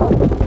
you.